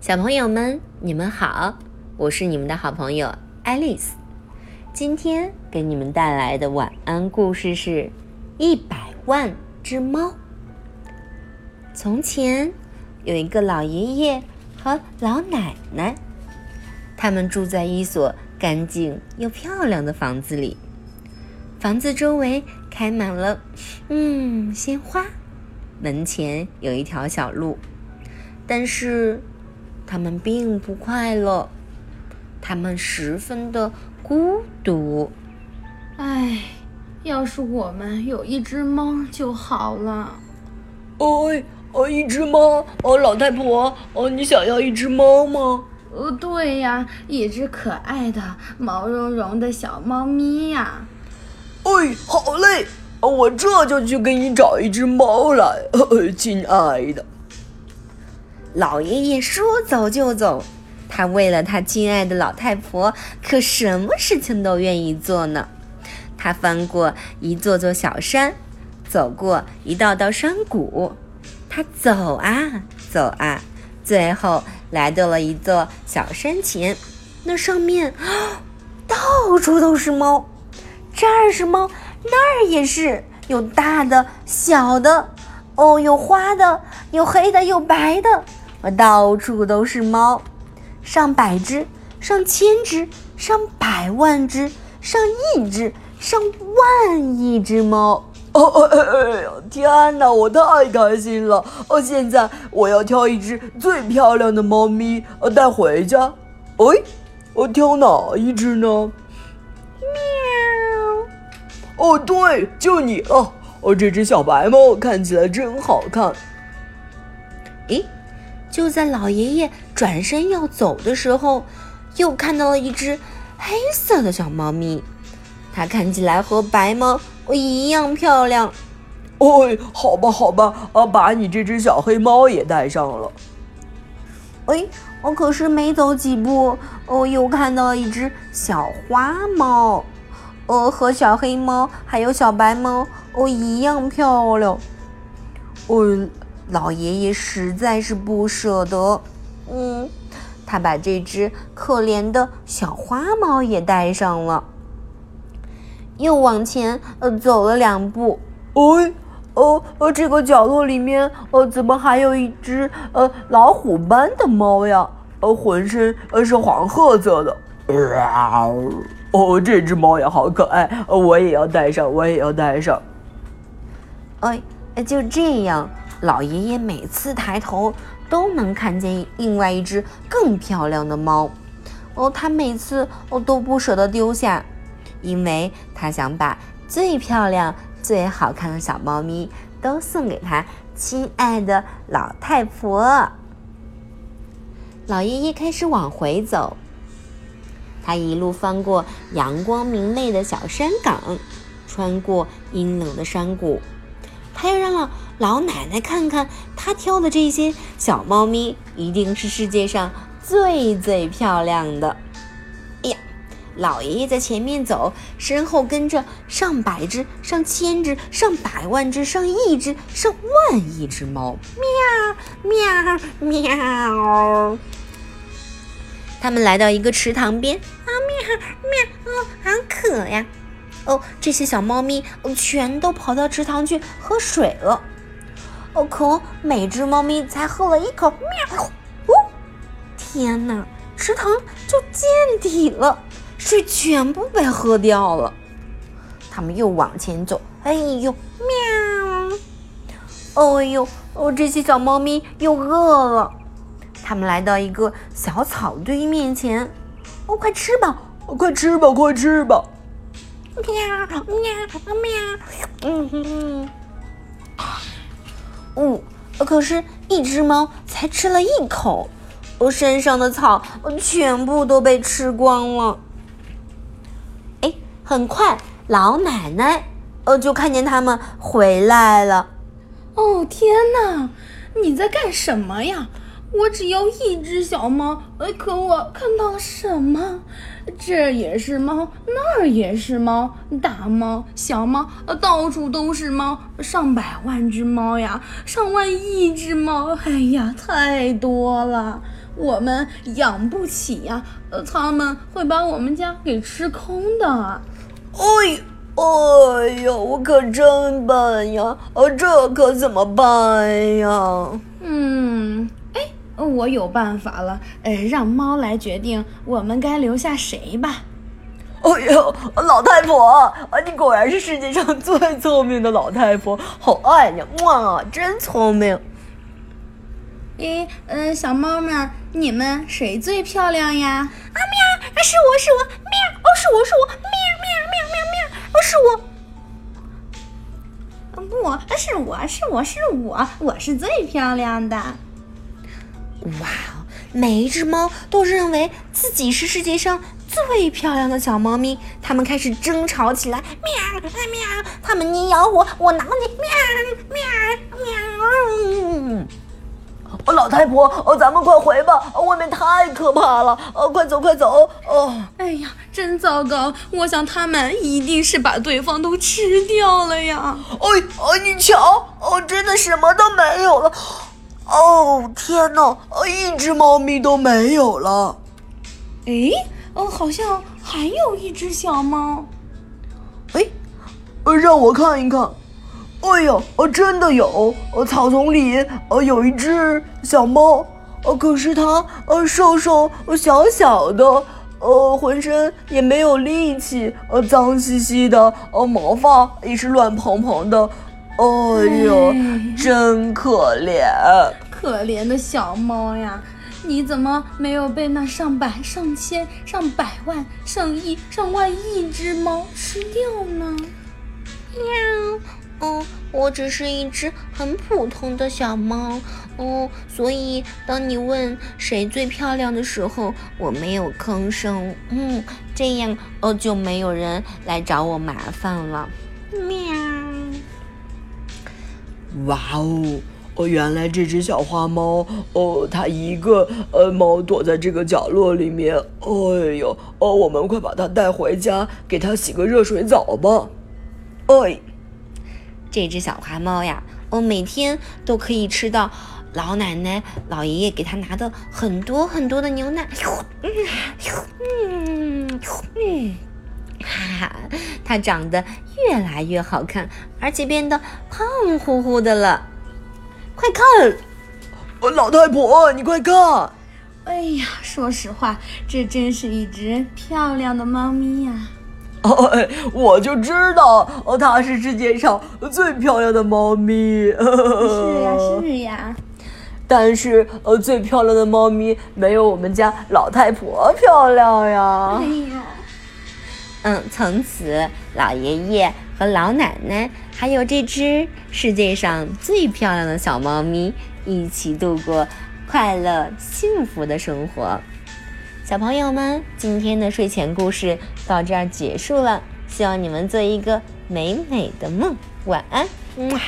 小朋友们，你们好，我是你们的好朋友爱丽丝。今天给你们带来的晚安故事是《一百万只猫》。从前有一个老爷爷和老奶奶，他们住在一所干净又漂亮的房子里。房子周围开满了嗯鲜花，门前有一条小路，但是他们并不快乐，他们十分的孤独。唉，要是我们有一只猫就好了。哎，哦，一只猫哦，老太婆哦，你想要一只猫吗？哦，对呀，一只可爱的毛茸茸的小猫咪呀。哎，好嘞，我这就去给你找一只猫来，亲爱的。老爷爷说走就走，他为了他亲爱的老太婆，可什么事情都愿意做呢。他翻过一座座小山，走过一道道山谷，他走啊走啊，最后来到了一座小山前，那上面到处都是猫。这儿是猫，那儿也是，有大的、小的，哦，有花的，有黑的，有白的，到处都是猫，上百只，上千只，上百万只，上亿只，上万亿只猫。哦哎哎呀，天哪，我太开心了！哦，现在我要挑一只最漂亮的猫咪，呃，带回家。哎，我挑哪一只呢？喵哦，对，就你了！哦，这只小白猫看起来真好看。诶，就在老爷爷转身要走的时候，又看到了一只黑色的小猫咪，它看起来和白猫一样漂亮。哦，好吧，好吧，啊，把你这只小黑猫也带上了。哎，我可是没走几步，哦，又看到了一只小花猫。呃，和小黑猫还有小白猫哦一样漂亮。哦，老爷爷实在是不舍得，嗯，他把这只可怜的小花猫也带上了，又往前呃走了两步。哎，哦，呃，这个角落里面呃怎么还有一只呃老虎般的猫呀？呃，浑身呃是黄褐色的。哦，这只猫也好可爱，我也要带上，我也要带上。哎，就这样，老爷爷每次抬头都能看见另外一只更漂亮的猫。哦，他每次哦都不舍得丢下，因为他想把最漂亮、最好看的小猫咪都送给他亲爱的老太婆。老爷爷开始往回走。他一路翻过阳光明媚的小山岗，穿过阴冷的山谷，他要让老老奶奶看看他挑的这些小猫咪一定是世界上最最漂亮的。哎呀，老爷爷在前面走，身后跟着上百只、上千只、上百万只、上亿只、上万亿只猫，喵喵喵。他们来到一个池塘边，喵，哦，好渴呀！哦，这些小猫咪全都跑到池塘去喝水了。哦，可每只猫咪才喝了一口，喵！哦，天哪，池塘就见底了，水全部被喝掉了。他们又往前走，哎呦，喵！哦呦，哦，这些小猫咪又饿了。他们来到一个小草堆面前，哦，快吃吧，快吃吧，快吃吧！喵喵喵，嗯哼，嗯，可是，一只猫才吃了一口，我身上的草全部都被吃光了。哎，很快，老奶奶呃就看见他们回来了。哦，天哪，你在干什么呀？我只要一只小猫，呃，可我看到了什么？这也是猫，那儿也是猫，大猫、小猫，呃，到处都是猫，上百万只猫呀，上万亿只猫，哎呀，太多了！我们养不起呀，呃，他们会把我们家给吃空的。哎，哎呀，我可真笨呀！呃，这可怎么办呀？嗯，哎，我有办法了，呃，让猫来决定我们该留下谁吧。哎呦，老太婆，啊，你果然是世界上最聪明的老太婆，好爱你，哇，真聪明。诶，嗯，小猫们，你们谁最漂亮呀？啊喵，是我是我，喵，哦是我是我，喵喵喵喵喵，哦是我。不，是我是我是我，我是最漂亮的。哇，每一只猫都认为自己是世界上最漂亮的小猫咪，它们开始争吵起来，喵喵，它们你咬我，我挠你，喵喵喵。老太婆，哦，咱们快回吧，外面太可怕了，哦，快走快走，哦，哎呀，真糟糕，我想他们一定是把对方都吃掉了呀。哎，哦，你瞧，哦，真的什么都没有了，哦，天哪，一只猫咪都没有了。哎，哦，好像还有一只小猫。哎，让我看一看。哎呦，呃，真的有！呃，草丛里呃有一只小猫，呃，可是它呃瘦瘦小小的，呃，浑身也没有力气，呃，脏兮兮的，呃，毛发也是乱蓬蓬的，哎呦，真可怜！可怜的小猫呀，你怎么没有被那上百、上千、上百万、上亿、上万亿只猫吃掉呢？喵。哦，我只是一只很普通的小猫哦，所以当你问谁最漂亮的时候，我没有吭声。嗯，这样哦就没有人来找我麻烦了。哇哦，哦，原来这只小花猫哦，它一个呃猫躲在这个角落里面。哎呦，哦，我们快把它带回家，给它洗个热水澡吧。哎。这只小花猫呀，哦，每天都可以吃到老奶奶、老爷爷给它拿的很多很多的牛奶。嗯嗯，哈哈，它长得越来越好看，而且变得胖乎乎的了。快看，老太婆，你快看！哎呀，说实话，这真是一只漂亮的猫咪呀。哎，我就知道，哦，它是世界上最漂亮的猫咪。是呀，是呀。但是，呃，最漂亮的猫咪没有我们家老太婆漂亮呀。哎呀，嗯，从此老爷爷和老奶奶，还有这只世界上最漂亮的小猫咪，一起度过快乐幸福的生活。小朋友们，今天的睡前故事到这儿结束了，希望你们做一个美美的梦，晚安，么。